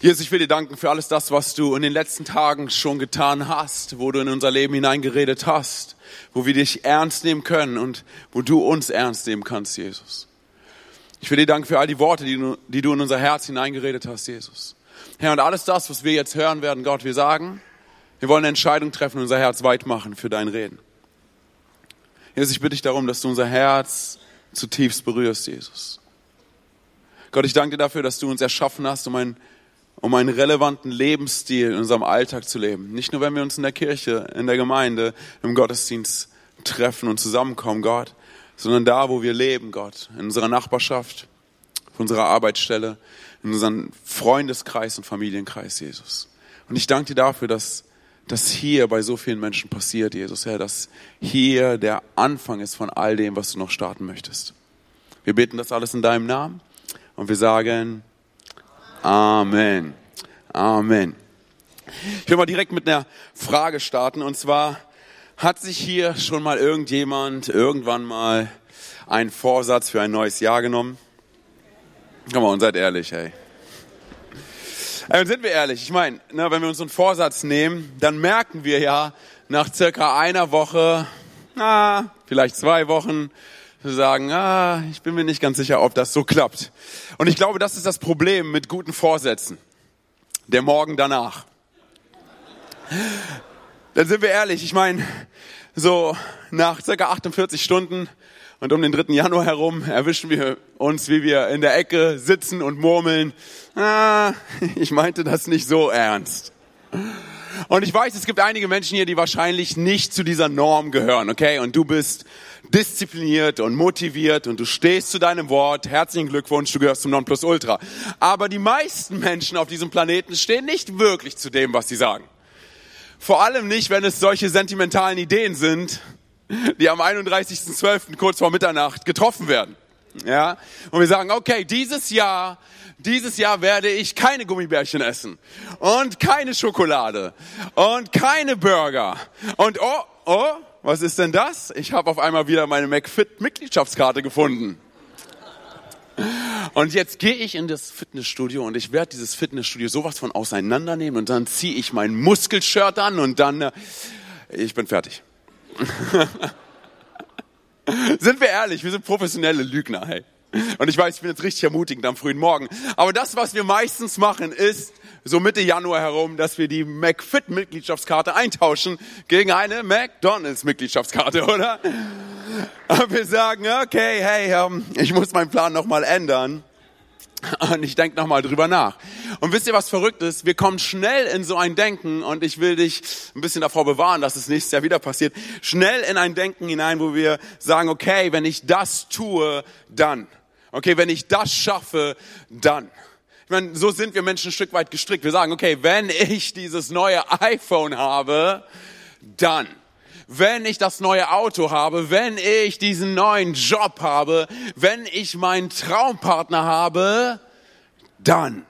Jesus, ich will dir danken für alles das, was du in den letzten Tagen schon getan hast, wo du in unser Leben hineingeredet hast, wo wir dich ernst nehmen können und wo du uns ernst nehmen kannst, Jesus. Ich will dir danken für all die Worte, die du, in unser Herz hineingeredet hast, Jesus. Herr, und alles das, was wir jetzt hören werden, Gott, wir sagen, wir wollen eine Entscheidung treffen, unser Herz weit machen für dein Reden. Jesus, ich bitte dich darum, dass du unser Herz zutiefst berührst, Jesus. Gott, ich danke dir dafür, dass du uns erschaffen hast, um ein um einen relevanten Lebensstil in unserem Alltag zu leben. Nicht nur, wenn wir uns in der Kirche, in der Gemeinde, im Gottesdienst treffen und zusammenkommen, Gott, sondern da, wo wir leben, Gott, in unserer Nachbarschaft, auf unserer Arbeitsstelle, in unserem Freundeskreis und Familienkreis, Jesus. Und ich danke dir dafür, dass das hier bei so vielen Menschen passiert, Jesus, Herr, dass hier der Anfang ist von all dem, was du noch starten möchtest. Wir beten das alles in deinem Namen und wir sagen, Amen. Amen. Ich will mal direkt mit einer Frage starten und zwar, hat sich hier schon mal irgendjemand irgendwann mal einen Vorsatz für ein neues Jahr genommen? Komm mal und seid ehrlich, hey. Äh, sind wir ehrlich, ich meine, ne, wenn wir uns einen Vorsatz nehmen, dann merken wir ja nach circa einer Woche, na, vielleicht zwei Wochen, zu sagen, ah, ich bin mir nicht ganz sicher, ob das so klappt. Und ich glaube, das ist das Problem mit guten Vorsätzen. Der Morgen danach. Dann sind wir ehrlich, ich meine, so nach circa 48 Stunden und um den 3. Januar herum erwischen wir uns, wie wir in der Ecke sitzen und murmeln, ah, ich meinte das nicht so ernst. Und ich weiß, es gibt einige Menschen hier, die wahrscheinlich nicht zu dieser Norm gehören, okay? Und du bist diszipliniert und motiviert und du stehst zu deinem Wort. Herzlichen Glückwunsch, du gehörst zum Nonplusultra. Aber die meisten Menschen auf diesem Planeten stehen nicht wirklich zu dem, was sie sagen. Vor allem nicht, wenn es solche sentimentalen Ideen sind, die am 31.12. kurz vor Mitternacht getroffen werden. Ja? Und wir sagen, okay, dieses Jahr dieses Jahr werde ich keine Gummibärchen essen und keine Schokolade und keine Burger. Und oh, oh, was ist denn das? Ich habe auf einmal wieder meine McFit-Mitgliedschaftskarte gefunden. Und jetzt gehe ich in das Fitnessstudio und ich werde dieses Fitnessstudio sowas von auseinandernehmen und dann ziehe ich mein Muskelshirt an und dann, äh, ich bin fertig. sind wir ehrlich, wir sind professionelle Lügner, hey. Und ich weiß, ich bin jetzt richtig ermutigend am frühen Morgen. Aber das, was wir meistens machen, ist so Mitte Januar herum, dass wir die McFit-Mitgliedschaftskarte eintauschen gegen eine McDonalds-Mitgliedschaftskarte, oder? Und wir sagen, okay, hey, ähm, ich muss meinen Plan nochmal ändern. Und ich denke nochmal drüber nach. Und wisst ihr, was verrückt ist? Wir kommen schnell in so ein Denken und ich will dich ein bisschen davor bewahren, dass es nächstes Jahr wieder passiert. Schnell in ein Denken hinein, wo wir sagen, okay, wenn ich das tue, dann. Okay, wenn ich das schaffe, dann. Ich meine, so sind wir Menschen ein Stück weit gestrickt. Wir sagen, okay, wenn ich dieses neue iPhone habe, dann. Wenn ich das neue Auto habe, wenn ich diesen neuen Job habe, wenn ich meinen Traumpartner habe, dann.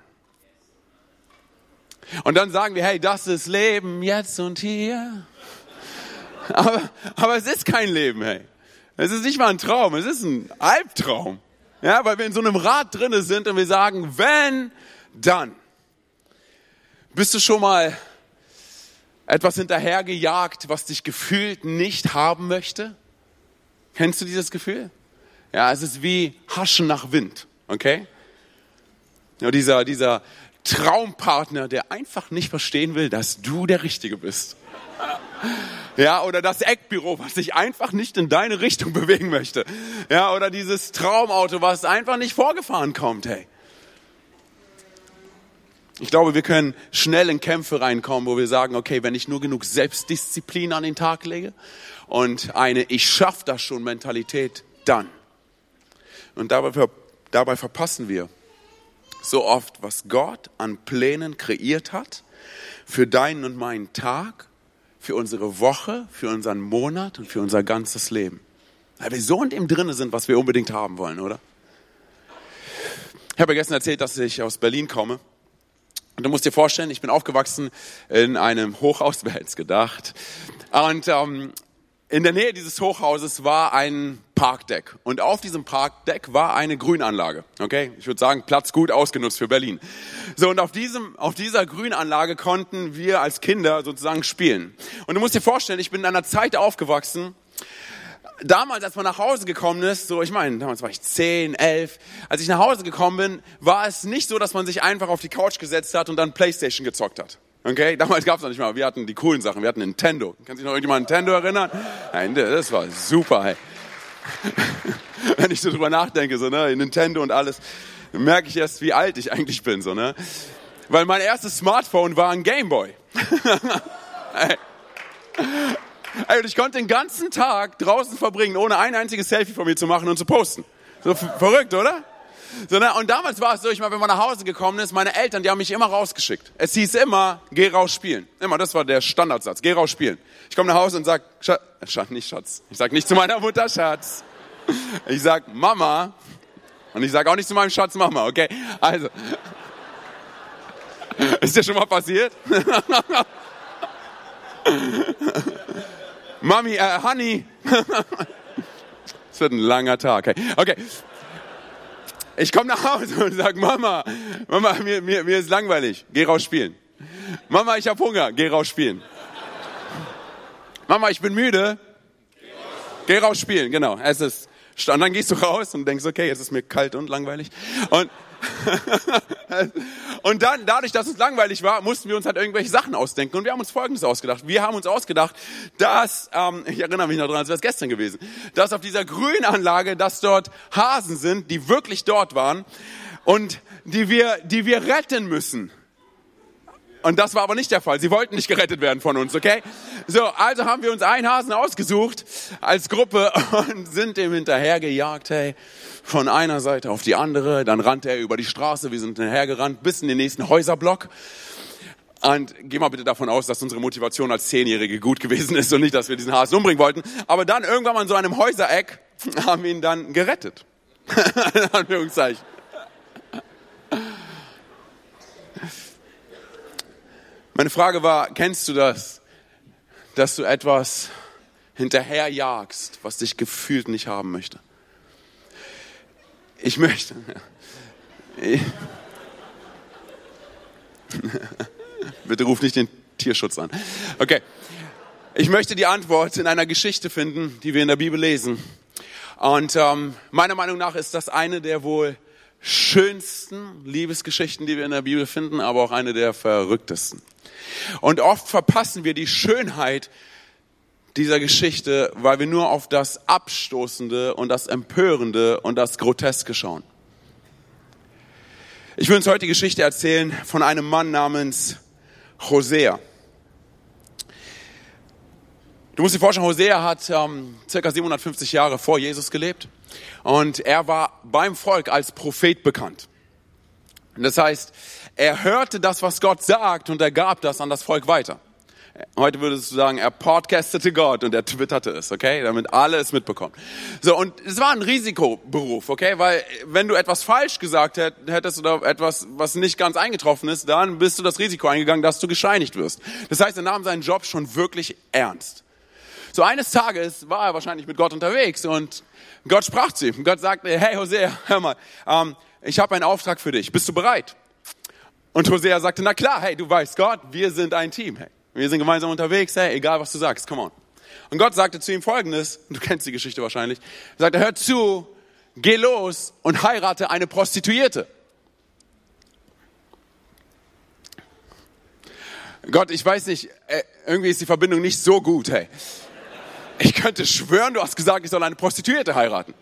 Und dann sagen wir, hey, das ist Leben jetzt und hier. Aber, aber es ist kein Leben, hey. Es ist nicht mal ein Traum, es ist ein Albtraum. Ja, weil wir in so einem Rad drinne sind und wir sagen, wenn, dann. Bist du schon mal etwas hinterhergejagt, was dich gefühlt nicht haben möchte? Kennst du dieses Gefühl? Ja, es ist wie Haschen nach Wind, okay? Ja, dieser, dieser Traumpartner, der einfach nicht verstehen will, dass du der Richtige bist. Ja, oder das Eckbüro, was sich einfach nicht in deine Richtung bewegen möchte. Ja, oder dieses Traumauto, was einfach nicht vorgefahren kommt, hey. Ich glaube, wir können schnell in Kämpfe reinkommen, wo wir sagen, okay, wenn ich nur genug Selbstdisziplin an den Tag lege und eine Ich schaff das schon Mentalität, dann. Und dabei, dabei verpassen wir so oft, was Gott an Plänen kreiert hat für deinen und meinen Tag für unsere Woche, für unseren Monat und für unser ganzes Leben. Weil wir so in dem drinne sind, was wir unbedingt haben wollen, oder? Ich habe ja gestern erzählt, dass ich aus Berlin komme. Und du musst dir vorstellen, ich bin aufgewachsen in einem Hochhaus, wer hätte gedacht. Und ähm, in der Nähe dieses Hochhauses war ein Parkdeck und auf diesem Parkdeck war eine Grünanlage. Okay, ich würde sagen, Platz gut ausgenutzt für Berlin. So und auf diesem, auf dieser Grünanlage konnten wir als Kinder sozusagen spielen. Und du musst dir vorstellen, ich bin in einer Zeit aufgewachsen. Damals, als man nach Hause gekommen ist, so ich meine, damals war ich zehn, elf, als ich nach Hause gekommen bin, war es nicht so, dass man sich einfach auf die Couch gesetzt hat und dann Playstation gezockt hat. Okay, damals gab es noch nicht mal. Wir hatten die coolen Sachen. Wir hatten Nintendo. Kann sich noch irgendjemand an Nintendo erinnern? Nein, das war super. Hey. Wenn ich so drüber nachdenke, so ne, Nintendo und alles, merke ich erst, wie alt ich eigentlich bin, so ne. Weil mein erstes Smartphone war ein Gameboy. hey. Ey, und ich konnte den ganzen Tag draußen verbringen, ohne ein einziges Selfie von mir zu machen und zu posten. So verrückt, oder? So, ne? Und damals war es so, ich meine, wenn man nach Hause gekommen ist, meine Eltern, die haben mich immer rausgeschickt. Es hieß immer, geh raus spielen. Immer, das war der Standardsatz, geh raus spielen. Ich komme nach Hause und sag, Schatz, Schatz, nicht Schatz. Ich sag nicht zu meiner Mutter Schatz. Ich sag Mama. Und ich sag auch nicht zu meinem Schatz Mama, okay? Also. Ist dir schon mal passiert? Mami, äh, Honey. Es wird ein langer Tag. Okay. okay. Ich komme nach Hause und sage, Mama, Mama, mir, mir, mir ist langweilig, geh raus spielen. Mama, ich habe Hunger, geh raus spielen. Mama, ich bin müde, geh raus spielen, genau. Es ist, und dann gehst du raus und denkst, okay, es ist mir kalt und langweilig. Und und dann, dadurch, dass es langweilig war, mussten wir uns halt irgendwelche Sachen ausdenken. Und wir haben uns Folgendes ausgedacht. Wir haben uns ausgedacht, dass, ähm, ich erinnere mich noch dran, als wäre es gestern gewesen, dass auf dieser Grünanlage, dass dort Hasen sind, die wirklich dort waren und die wir, die wir retten müssen. Und das war aber nicht der Fall. Sie wollten nicht gerettet werden von uns, okay? So, also haben wir uns einen Hasen ausgesucht als Gruppe und sind dem hinterhergejagt, hey von einer Seite auf die andere, dann rannte er über die Straße, wir sind hinterhergerannt bis in den nächsten Häuserblock. Und geh mal bitte davon aus, dass unsere Motivation als Zehnjährige gut gewesen ist und nicht, dass wir diesen Hasen umbringen wollten. Aber dann irgendwann mal in so einem Häusereck haben wir ihn dann gerettet. Anführungszeichen. Meine Frage war, kennst du das, dass du etwas hinterherjagst, was dich gefühlt nicht haben möchte? Ich möchte. Ich, bitte ruf nicht den Tierschutz an. Okay. Ich möchte die Antwort in einer Geschichte finden, die wir in der Bibel lesen. Und ähm, meiner Meinung nach ist das eine der wohl schönsten Liebesgeschichten, die wir in der Bibel finden, aber auch eine der verrücktesten. Und oft verpassen wir die Schönheit dieser Geschichte, weil wir nur auf das Abstoßende und das Empörende und das Groteske schauen. Ich will uns heute die Geschichte erzählen von einem Mann namens Hosea. Du musst dir vorstellen, Hosea hat ähm, circa 750 Jahre vor Jesus gelebt und er war beim Volk als Prophet bekannt. Das heißt, er hörte das, was Gott sagt und er gab das an das Volk weiter. Heute würdest du sagen, er podcastete Gott und er twitterte es, okay? Damit alle es mitbekommen. So, und es war ein Risikoberuf, okay? Weil wenn du etwas falsch gesagt hättest oder etwas, was nicht ganz eingetroffen ist, dann bist du das Risiko eingegangen, dass du gescheinigt wirst. Das heißt, er nahm seinen Job schon wirklich ernst. So eines Tages war er wahrscheinlich mit Gott unterwegs und Gott sprach zu ihm. Gott sagte, hey Hosea, hör mal, ähm, ich habe einen Auftrag für dich. Bist du bereit? Und Hosea sagte, na klar, hey, du weißt Gott, wir sind ein Team. Hey. Wir sind gemeinsam unterwegs, hey, egal was du sagst, come on. Und Gott sagte zu ihm folgendes, du kennst die Geschichte wahrscheinlich, er sagte, hör zu, geh los und heirate eine Prostituierte. Gott, ich weiß nicht, äh, irgendwie ist die Verbindung nicht so gut, hey. Ich könnte schwören, du hast gesagt, ich soll eine Prostituierte heiraten.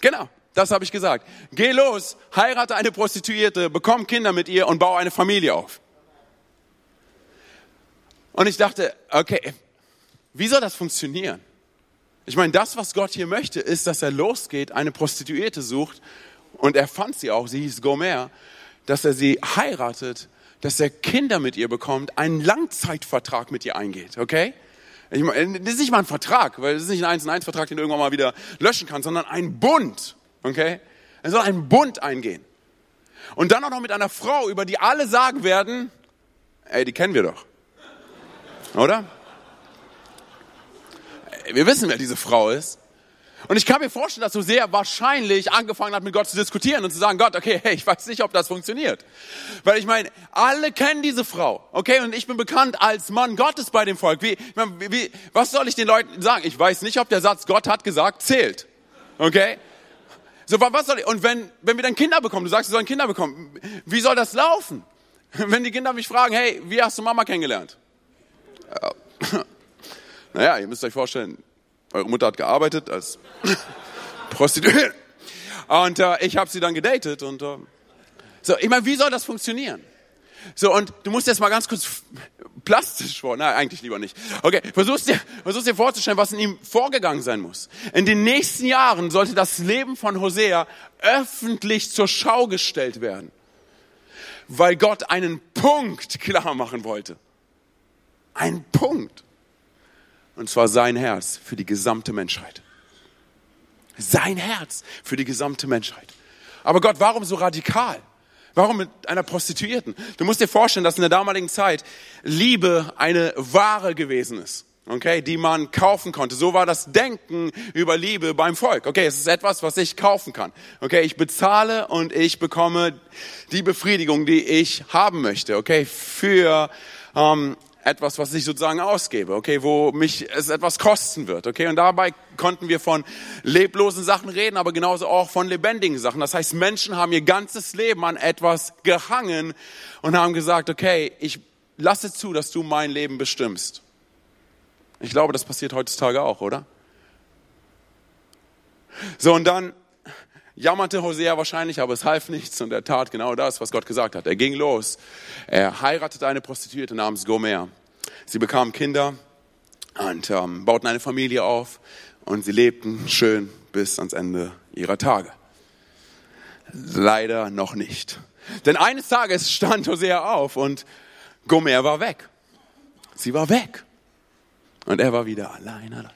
Genau, das habe ich gesagt. Geh los, heirate eine Prostituierte, bekomm Kinder mit ihr und baue eine Familie auf. Und ich dachte, okay, wie soll das funktionieren? Ich meine, das, was Gott hier möchte, ist, dass er losgeht, eine Prostituierte sucht und er fand sie auch, sie hieß Gomer, dass er sie heiratet, dass er Kinder mit ihr bekommt, einen Langzeitvertrag mit ihr eingeht, okay? Ich meine, das ist nicht mal ein Vertrag, weil das ist nicht ein 1 1 Vertrag, den du irgendwann mal wieder löschen kannst, sondern ein Bund, okay? Er soll einen Bund eingehen. Und dann auch noch mit einer Frau, über die alle sagen werden, ey, die kennen wir doch. Oder? wir wissen, wer diese Frau ist. Und ich kann mir vorstellen, dass Hosea wahrscheinlich angefangen hat, mit Gott zu diskutieren und zu sagen, Gott, okay, hey, ich weiß nicht, ob das funktioniert. Weil ich meine, alle kennen diese Frau, okay, und ich bin bekannt als Mann Gottes bei dem Volk. Wie, wie, was soll ich den Leuten sagen? Ich weiß nicht, ob der Satz, Gott hat gesagt, zählt. Okay? So, was soll ich, und wenn, wenn wir dann Kinder bekommen, du sagst, wir sollen Kinder bekommen, wie soll das laufen? Wenn die Kinder mich fragen, hey, wie hast du Mama kennengelernt? Naja, ihr müsst euch vorstellen, eure Mutter hat gearbeitet als Prostituierte. Und äh, ich habe sie dann gedatet. Und äh, so, ich meine, wie soll das funktionieren? So, und du musst jetzt mal ganz kurz plastisch vor, nein, eigentlich lieber nicht. Okay, versuchst dir, versuchst dir vorzustellen, was in ihm vorgegangen sein muss. In den nächsten Jahren sollte das Leben von Hosea öffentlich zur Schau gestellt werden, weil Gott einen Punkt klar machen wollte. Ein Punkt. Und zwar sein Herz für die gesamte Menschheit. Sein Herz für die gesamte Menschheit. Aber Gott, warum so radikal? Warum mit einer Prostituierten? Du musst dir vorstellen, dass in der damaligen Zeit Liebe eine Ware gewesen ist. Okay, die man kaufen konnte. So war das Denken über Liebe beim Volk. Okay, es ist etwas, was ich kaufen kann. Okay, ich bezahle und ich bekomme die Befriedigung, die ich haben möchte. Okay, für ähm, etwas, was ich sozusagen ausgebe, okay, wo mich es etwas kosten wird, okay, und dabei konnten wir von leblosen Sachen reden, aber genauso auch von lebendigen Sachen. Das heißt, Menschen haben ihr ganzes Leben an etwas gehangen und haben gesagt, okay, ich lasse zu, dass du mein Leben bestimmst. Ich glaube, das passiert heutzutage auch, oder? So, und dann jammerte Hosea wahrscheinlich, aber es half nichts und er tat genau das, was Gott gesagt hat. Er ging los. Er heiratete eine Prostituierte namens Gomer. Sie bekamen Kinder und ähm, bauten eine Familie auf und sie lebten schön bis ans Ende ihrer Tage. Leider noch nicht. Denn eines Tages stand Hosea auf und Gomer war weg. Sie war weg. Und er war wieder allein. allein.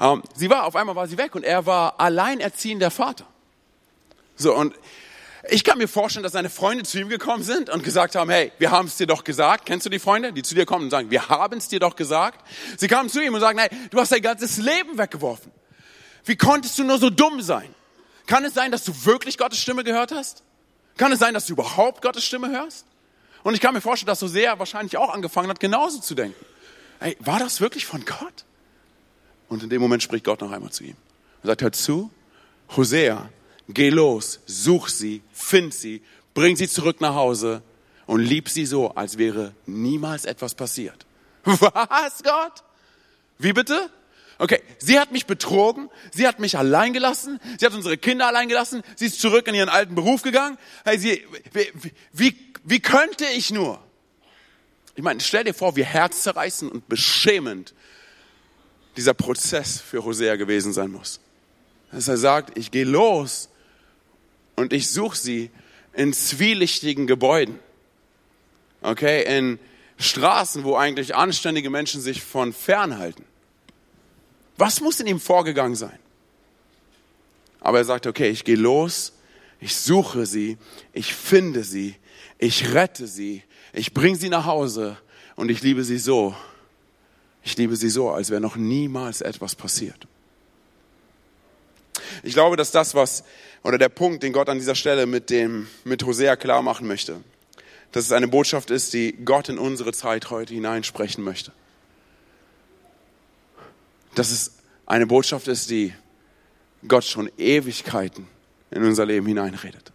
Ähm, sie war, auf einmal war sie weg und er war alleinerziehender Vater. So, und ich kann mir vorstellen, dass seine Freunde zu ihm gekommen sind und gesagt haben, hey, wir haben es dir doch gesagt. Kennst du die Freunde, die zu dir kommen und sagen, wir haben es dir doch gesagt? Sie kamen zu ihm und sagen, hey, du hast dein ganzes Leben weggeworfen. Wie konntest du nur so dumm sein? Kann es sein, dass du wirklich Gottes Stimme gehört hast? Kann es sein, dass du überhaupt Gottes Stimme hörst? Und ich kann mir vorstellen, dass Hosea wahrscheinlich auch angefangen hat, genauso zu denken. Hey, war das wirklich von Gott? Und in dem Moment spricht Gott noch einmal zu ihm und sagt, hör zu, Hosea, Geh los, such sie, find sie, bring sie zurück nach Hause und lieb sie so, als wäre niemals etwas passiert. Was, Gott? Wie bitte? Okay, sie hat mich betrogen, sie hat mich allein gelassen, sie hat unsere Kinder allein gelassen, sie ist zurück in ihren alten Beruf gegangen. Hey, sie, wie, wie, wie könnte ich nur? Ich meine, stell dir vor, wie herzzerreißend und beschämend dieser Prozess für Hosea gewesen sein muss. Dass er sagt, ich gehe los und ich suche sie in zwielichtigen Gebäuden. Okay, in Straßen, wo eigentlich anständige Menschen sich von fernhalten. Was muss in ihm vorgegangen sein? Aber er sagt, okay, ich gehe los, ich suche sie, ich finde sie, ich rette sie, ich bringe sie nach Hause und ich liebe sie so. Ich liebe sie so, als wäre noch niemals etwas passiert. Ich glaube, dass das, was oder der Punkt, den Gott an dieser Stelle mit dem, mit Hosea klar machen möchte. Dass es eine Botschaft ist, die Gott in unsere Zeit heute hineinsprechen möchte. Dass es eine Botschaft ist, die Gott schon Ewigkeiten in unser Leben hineinredet.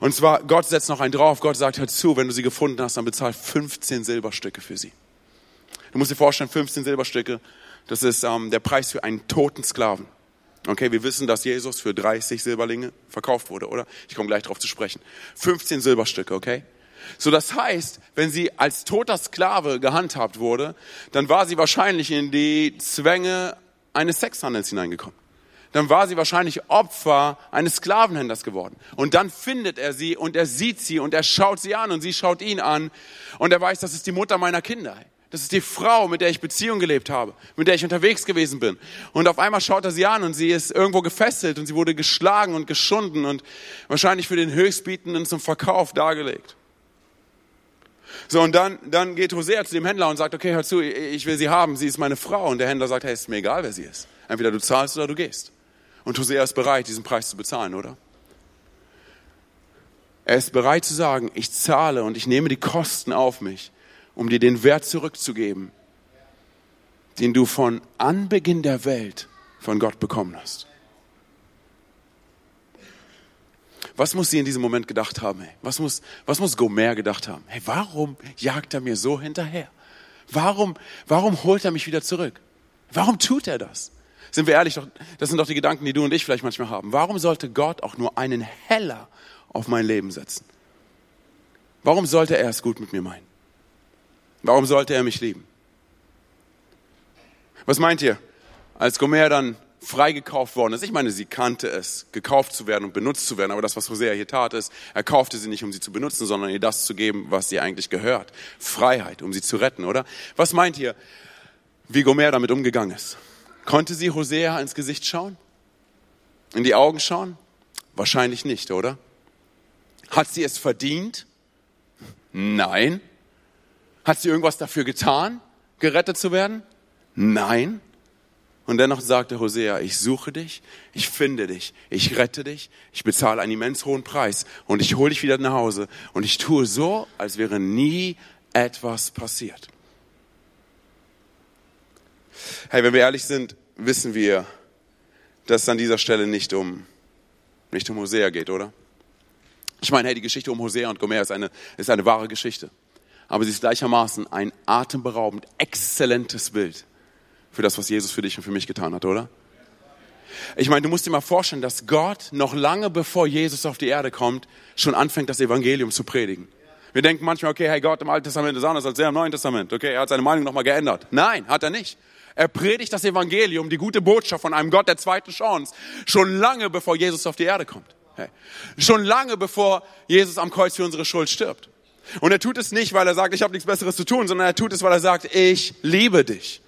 Und zwar, Gott setzt noch einen drauf. Gott sagt, hör zu, wenn du sie gefunden hast, dann bezahl 15 Silberstücke für sie. Du musst dir vorstellen, 15 Silberstücke, das ist ähm, der Preis für einen toten Sklaven. Okay, wir wissen, dass Jesus für 30 Silberlinge verkauft wurde, oder? Ich komme gleich darauf zu sprechen. 15 Silberstücke, okay? So, das heißt, wenn sie als toter Sklave gehandhabt wurde, dann war sie wahrscheinlich in die Zwänge eines Sexhandels hineingekommen. Dann war sie wahrscheinlich Opfer eines Sklavenhändlers geworden. Und dann findet er sie und er sieht sie und er schaut sie an und sie schaut ihn an und er weiß, das ist die Mutter meiner Kinder. Das ist die Frau, mit der ich Beziehung gelebt habe, mit der ich unterwegs gewesen bin. Und auf einmal schaut er sie an und sie ist irgendwo gefesselt und sie wurde geschlagen und geschunden und wahrscheinlich für den Höchstbietenden zum Verkauf dargelegt. So, und dann, dann geht Hosea zu dem Händler und sagt, okay, hör zu, ich will sie haben, sie ist meine Frau. Und der Händler sagt, hey, ist mir egal, wer sie ist. Entweder du zahlst oder du gehst. Und Hosea ist bereit, diesen Preis zu bezahlen, oder? Er ist bereit zu sagen, ich zahle und ich nehme die Kosten auf mich, um dir den Wert zurückzugeben, den du von Anbeginn der Welt von Gott bekommen hast. Was muss sie in diesem Moment gedacht haben? Hey? Was, muss, was muss Gomer gedacht haben? Hey, warum jagt er mir so hinterher? Warum, warum holt er mich wieder zurück? Warum tut er das? Sind wir ehrlich, das sind doch die Gedanken, die du und ich vielleicht manchmal haben. Warum sollte Gott auch nur einen Heller auf mein Leben setzen? Warum sollte er es gut mit mir meinen? Warum sollte er mich lieben? Was meint ihr? Als Gomer dann freigekauft worden ist. Ich meine, sie kannte es, gekauft zu werden und benutzt zu werden. Aber das, was Hosea hier tat, ist, er kaufte sie nicht, um sie zu benutzen, sondern ihr das zu geben, was sie eigentlich gehört. Freiheit, um sie zu retten, oder? Was meint ihr, wie Gomer damit umgegangen ist? Konnte sie Hosea ins Gesicht schauen? In die Augen schauen? Wahrscheinlich nicht, oder? Hat sie es verdient? Nein. Hat sie irgendwas dafür getan, gerettet zu werden? Nein. Und dennoch sagte Hosea, ich suche dich, ich finde dich, ich rette dich, ich bezahle einen immens hohen Preis und ich hole dich wieder nach Hause und ich tue so, als wäre nie etwas passiert. Hey, wenn wir ehrlich sind, wissen wir, dass es an dieser Stelle nicht um, nicht um Hosea geht, oder? Ich meine, hey, die Geschichte um Hosea und Gomer ist eine, ist eine wahre Geschichte. Aber sie ist gleichermaßen ein atemberaubend exzellentes Bild für das, was Jesus für dich und für mich getan hat, oder? Ich meine, du musst dir mal vorstellen, dass Gott noch lange bevor Jesus auf die Erde kommt, schon anfängt, das Evangelium zu predigen. Wir denken manchmal, okay, hey, Gott im Alten Testament ist anders als er im Neuen Testament. Okay, er hat seine Meinung nochmal geändert. Nein, hat er nicht. Er predigt das Evangelium, die gute Botschaft von einem Gott der zweiten Chance, schon lange bevor Jesus auf die Erde kommt. Hey. Schon lange bevor Jesus am Kreuz für unsere Schuld stirbt. Und er tut es nicht, weil er sagt, ich habe nichts Besseres zu tun, sondern er tut es, weil er sagt, ich liebe dich.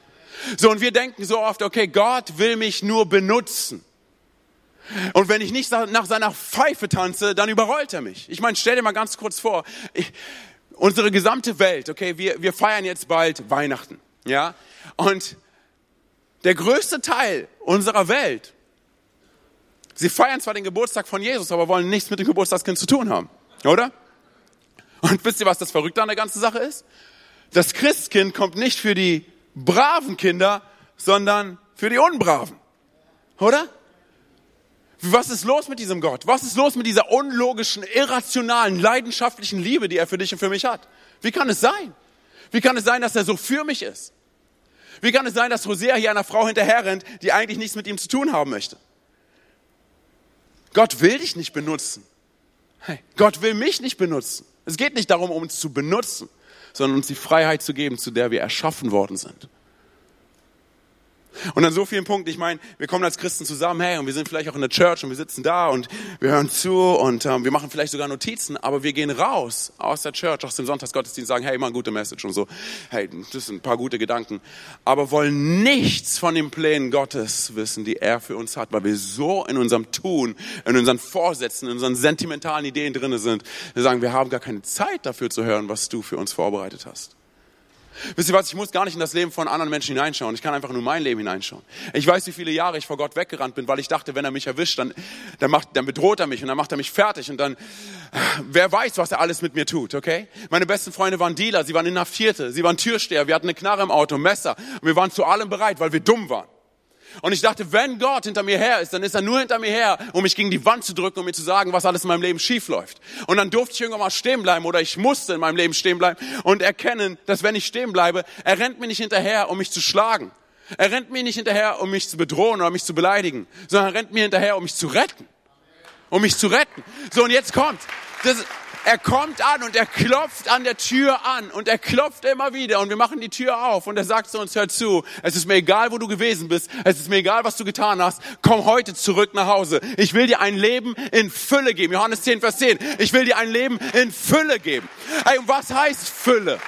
So, und wir denken so oft, okay, Gott will mich nur benutzen. Und wenn ich nicht nach seiner Pfeife tanze, dann überrollt er mich. Ich meine, stell dir mal ganz kurz vor, ich, unsere gesamte Welt, okay, wir, wir feiern jetzt bald Weihnachten, ja, und der größte Teil unserer Welt, sie feiern zwar den Geburtstag von Jesus, aber wollen nichts mit dem Geburtstagskind zu tun haben, oder? Und wisst ihr, was das Verrückte an der ganzen Sache ist? Das Christkind kommt nicht für die braven Kinder, sondern für die Unbraven. Oder? Was ist los mit diesem Gott? Was ist los mit dieser unlogischen, irrationalen, leidenschaftlichen Liebe, die er für dich und für mich hat? Wie kann es sein? Wie kann es sein, dass er so für mich ist? Wie kann es sein, dass Hosea hier einer Frau hinterherrennt, die eigentlich nichts mit ihm zu tun haben möchte? Gott will dich nicht benutzen. Hey, Gott will mich nicht benutzen. Es geht nicht darum, uns zu benutzen sondern uns die Freiheit zu geben, zu der wir erschaffen worden sind. Und an so vielen Punkten, ich meine, wir kommen als Christen zusammen, hey, und wir sind vielleicht auch in der Church und wir sitzen da und wir hören zu und ähm, wir machen vielleicht sogar Notizen, aber wir gehen raus aus der Church, aus dem Sonntagsgottesdienst, sagen, hey, mal gute Message und so, hey, das sind ein paar gute Gedanken, aber wollen nichts von den Plänen Gottes wissen, die er für uns hat, weil wir so in unserem Tun, in unseren Vorsätzen, in unseren sentimentalen Ideen drinne sind, wir sagen, wir haben gar keine Zeit dafür zu hören, was du für uns vorbereitet hast. Wisst ihr was, ich muss gar nicht in das Leben von anderen Menschen hineinschauen. Ich kann einfach nur mein Leben hineinschauen. Ich weiß, wie viele Jahre ich vor Gott weggerannt bin, weil ich dachte, wenn er mich erwischt, dann, dann, macht, dann bedroht er mich und dann macht er mich fertig und dann, wer weiß, was er alles mit mir tut, okay? Meine besten Freunde waren Dealer, sie waren Inhaftierte, sie waren Türsteher, wir hatten eine Knarre im Auto, Messer und wir waren zu allem bereit, weil wir dumm waren. Und ich dachte, wenn Gott hinter mir her ist, dann ist er nur hinter mir her, um mich gegen die Wand zu drücken, um mir zu sagen, was alles in meinem Leben schief läuft. Und dann durfte ich irgendwann mal stehen bleiben oder ich musste in meinem Leben stehen bleiben und erkennen, dass wenn ich stehen bleibe, er rennt mir nicht hinterher, um mich zu schlagen. Er rennt mir nicht hinterher, um mich zu bedrohen oder mich zu beleidigen, sondern er rennt mir hinterher, um mich zu retten. Um mich zu retten. So, und jetzt kommt. Das, er kommt an und er klopft an der Tür an und er klopft immer wieder und wir machen die Tür auf und er sagt zu uns, hör zu, es ist mir egal, wo du gewesen bist, es ist mir egal, was du getan hast, komm heute zurück nach Hause. Ich will dir ein Leben in Fülle geben. Johannes 10, Vers 10. Ich will dir ein Leben in Fülle geben. Ey, und was heißt Fülle?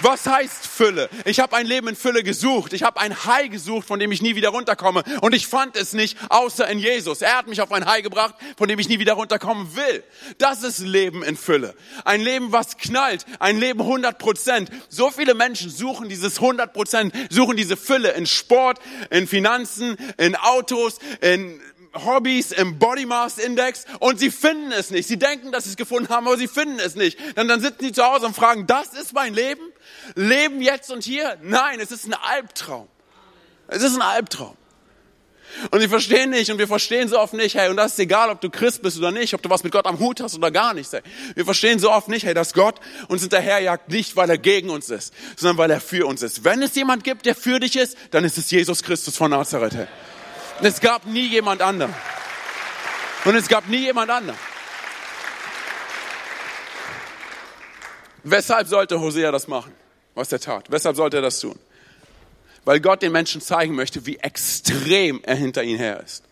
Was heißt Fülle? Ich habe ein Leben in Fülle gesucht. Ich habe ein High gesucht, von dem ich nie wieder runterkomme. Und ich fand es nicht, außer in Jesus. Er hat mich auf ein High gebracht, von dem ich nie wieder runterkommen will. Das ist Leben in Fülle. Ein Leben, was knallt. Ein Leben 100 Prozent. So viele Menschen suchen dieses 100 Prozent, suchen diese Fülle in Sport, in Finanzen, in Autos, in Hobbys im Body Mass Index und sie finden es nicht. Sie denken, dass sie es gefunden haben, aber sie finden es nicht. Dann, dann sitzen sie zu Hause und fragen, das ist mein Leben? Leben jetzt und hier? Nein, es ist ein Albtraum. Es ist ein Albtraum. Und sie verstehen nicht und wir verstehen so oft nicht, hey, und das ist egal, ob du Christ bist oder nicht, ob du was mit Gott am Hut hast oder gar nichts, hey. Wir verstehen so oft nicht, hey, dass Gott uns hinterherjagt, nicht weil er gegen uns ist, sondern weil er für uns ist. Wenn es jemand gibt, der für dich ist, dann ist es Jesus Christus von Nazareth, hey. Es gab nie jemand anderen. Und es gab nie jemand anderen. Weshalb sollte Hosea das machen, was er tat? Weshalb sollte er das tun? Weil Gott den Menschen zeigen möchte, wie extrem er hinter ihnen her ist.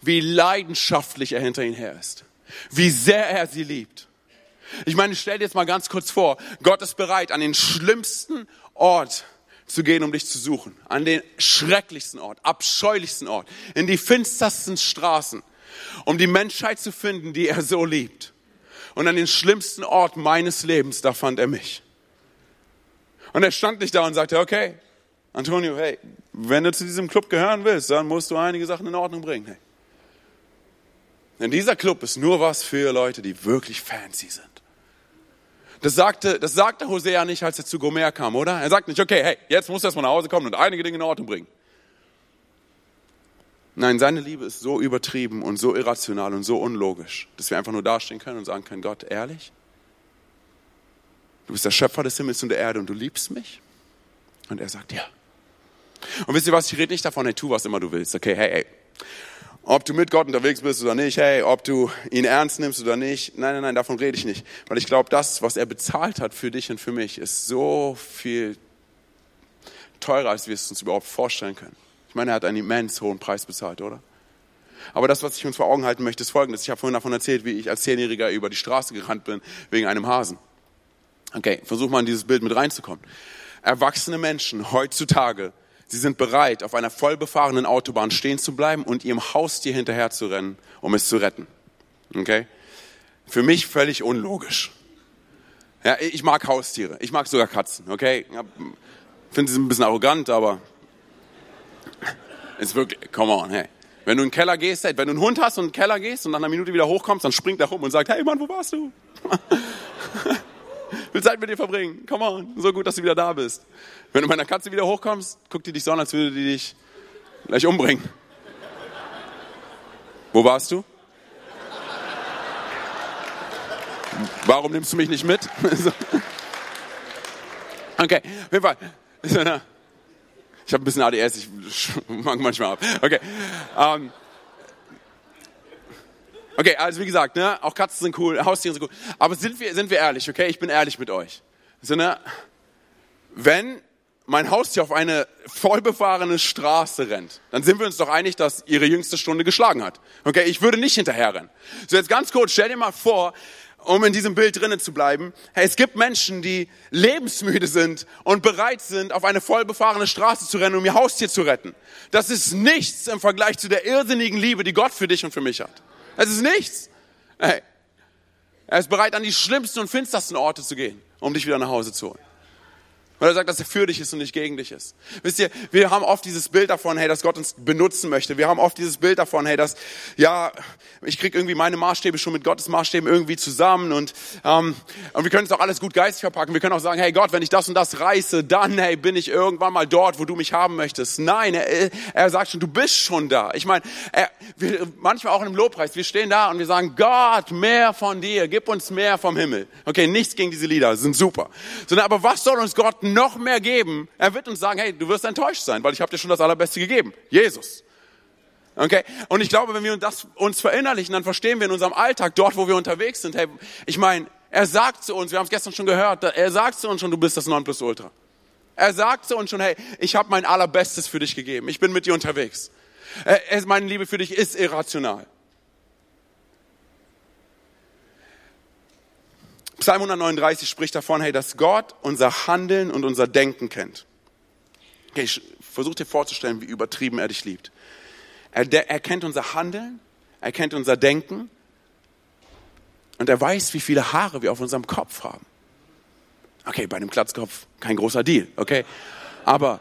Wie leidenschaftlich er hinter ihnen her ist. Wie sehr er sie liebt. Ich meine, stell dir jetzt mal ganz kurz vor, Gott ist bereit, an den schlimmsten Ort zu gehen, um dich zu suchen. An den schrecklichsten Ort, abscheulichsten Ort, in die finstersten Straßen, um die Menschheit zu finden, die er so liebt. Und an den schlimmsten Ort meines Lebens, da fand er mich. Und er stand nicht da und sagte, okay, Antonio, hey, wenn du zu diesem Club gehören willst, dann musst du einige Sachen in Ordnung bringen. Hey. Denn dieser Club ist nur was für Leute, die wirklich fancy sind. Das sagte, das sagte Hosea nicht, als er zu Gomer kam, oder? Er sagt nicht, okay, hey, jetzt musst du erstmal nach Hause kommen und einige Dinge in Ordnung bringen. Nein, seine Liebe ist so übertrieben und so irrational und so unlogisch, dass wir einfach nur dastehen können und sagen können, Gott, ehrlich? Du bist der Schöpfer des Himmels und der Erde und du liebst mich? Und er sagt, ja. Und wisst ihr was, ich rede nicht davon, hey, tu was immer du willst. Okay, hey, hey, ob du mit Gott unterwegs bist oder nicht, hey, ob du ihn ernst nimmst oder nicht. Nein, nein, nein, davon rede ich nicht. Weil ich glaube, das, was er bezahlt hat für dich und für mich, ist so viel teurer, als wir es uns überhaupt vorstellen können. Ich meine, er hat einen immens hohen Preis bezahlt, oder? Aber das, was ich uns vor Augen halten möchte, ist folgendes. Ich habe vorhin davon erzählt, wie ich als Zehnjähriger über die Straße gerannt bin wegen einem Hasen. Okay, versuch mal in dieses Bild mit reinzukommen. Erwachsene Menschen heutzutage Sie sind bereit, auf einer vollbefahrenen Autobahn stehen zu bleiben und ihrem Haustier hinterher zu rennen, um es zu retten. Okay? Für mich völlig unlogisch. Ja, ich mag Haustiere. Ich mag sogar Katzen. Okay? Finde sie ein bisschen arrogant, aber ist wirklich, come on, hey. Wenn du in den Keller gehst, wenn du einen Hund hast und in den Keller gehst und nach einer Minute wieder hochkommst, dann springt er rum und sagt, hey Mann, wo warst du? will Zeit mit dir verbringen. Come on, so gut, dass du wieder da bist. Wenn du bei einer Katze wieder hochkommst, guckt die dich so an, als würde die dich gleich umbringen. Wo warst du? Warum nimmst du mich nicht mit? okay, auf jeden Fall. Ich habe ein bisschen ADS, ich mag manchmal ab. Okay. Ähm, Okay, also wie gesagt, ne, auch Katzen sind cool, Haustiere sind cool. Aber sind wir, sind wir ehrlich, okay? Ich bin ehrlich mit euch. So, ne, wenn mein Haustier auf eine vollbefahrene Straße rennt, dann sind wir uns doch einig, dass ihre jüngste Stunde geschlagen hat. Okay, ich würde nicht hinterher rennen. So, jetzt ganz kurz, stell dir mal vor, um in diesem Bild drinnen zu bleiben. Hey, es gibt Menschen, die lebensmüde sind und bereit sind, auf eine vollbefahrene Straße zu rennen, um ihr Haustier zu retten. Das ist nichts im Vergleich zu der irrsinnigen Liebe, die Gott für dich und für mich hat. Es ist nichts. Hey, er ist bereit, an die schlimmsten und finstersten Orte zu gehen, um dich wieder nach Hause zu holen. Weil er sagt, dass er für dich ist und nicht gegen dich ist. Wisst ihr, wir haben oft dieses Bild davon, hey, dass Gott uns benutzen möchte. Wir haben oft dieses Bild davon, hey, dass, ja, ich krieg irgendwie meine Maßstäbe schon mit Gottes Maßstäben irgendwie zusammen und, ähm, und wir können es auch alles gut geistig verpacken. Wir können auch sagen, hey Gott, wenn ich das und das reiße, dann, hey, bin ich irgendwann mal dort, wo du mich haben möchtest. Nein, er, er sagt schon, du bist schon da. Ich meine, manchmal auch in einem Lobpreis, wir stehen da und wir sagen, Gott, mehr von dir, gib uns mehr vom Himmel. Okay, nichts gegen diese Lieder, sind super. Sondern, aber was soll uns Gott noch mehr geben, er wird uns sagen, hey, du wirst enttäuscht sein, weil ich habe dir schon das Allerbeste gegeben. Jesus. Okay? Und ich glaube, wenn wir das uns verinnerlichen, dann verstehen wir in unserem Alltag, dort, wo wir unterwegs sind, hey, ich meine, er sagt zu uns, wir haben es gestern schon gehört, er sagt zu uns schon, du bist das Nonplusultra. Er sagt zu uns schon, hey, ich habe mein Allerbestes für dich gegeben. Ich bin mit dir unterwegs. Meine Liebe für dich ist irrational. Psalm 139 spricht davon, hey, dass Gott unser Handeln und unser Denken kennt. Okay, ich versuche dir vorzustellen, wie übertrieben er dich liebt. Er, er kennt unser Handeln, er kennt unser Denken und er weiß, wie viele Haare wir auf unserem Kopf haben. Okay, bei einem Klatzkopf kein großer Deal, okay? Aber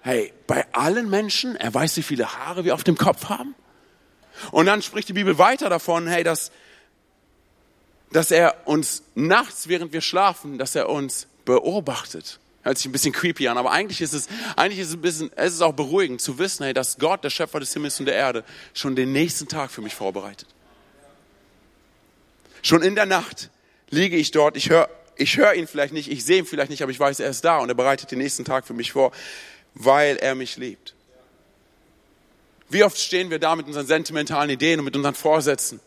hey, bei allen Menschen, er weiß, wie viele Haare wir auf dem Kopf haben. Und dann spricht die Bibel weiter davon, hey, dass, dass er uns nachts, während wir schlafen, dass er uns beobachtet. Hört sich ein bisschen creepy an, aber eigentlich ist es, eigentlich ist es ein bisschen, es ist auch beruhigend zu wissen, hey, dass Gott, der Schöpfer des Himmels und der Erde, schon den nächsten Tag für mich vorbereitet. Schon in der Nacht liege ich dort, ich höre ich höre ihn vielleicht nicht, ich sehe ihn vielleicht nicht, aber ich weiß, er ist da und er bereitet den nächsten Tag für mich vor, weil er mich liebt. Wie oft stehen wir da mit unseren sentimentalen Ideen und mit unseren Vorsätzen?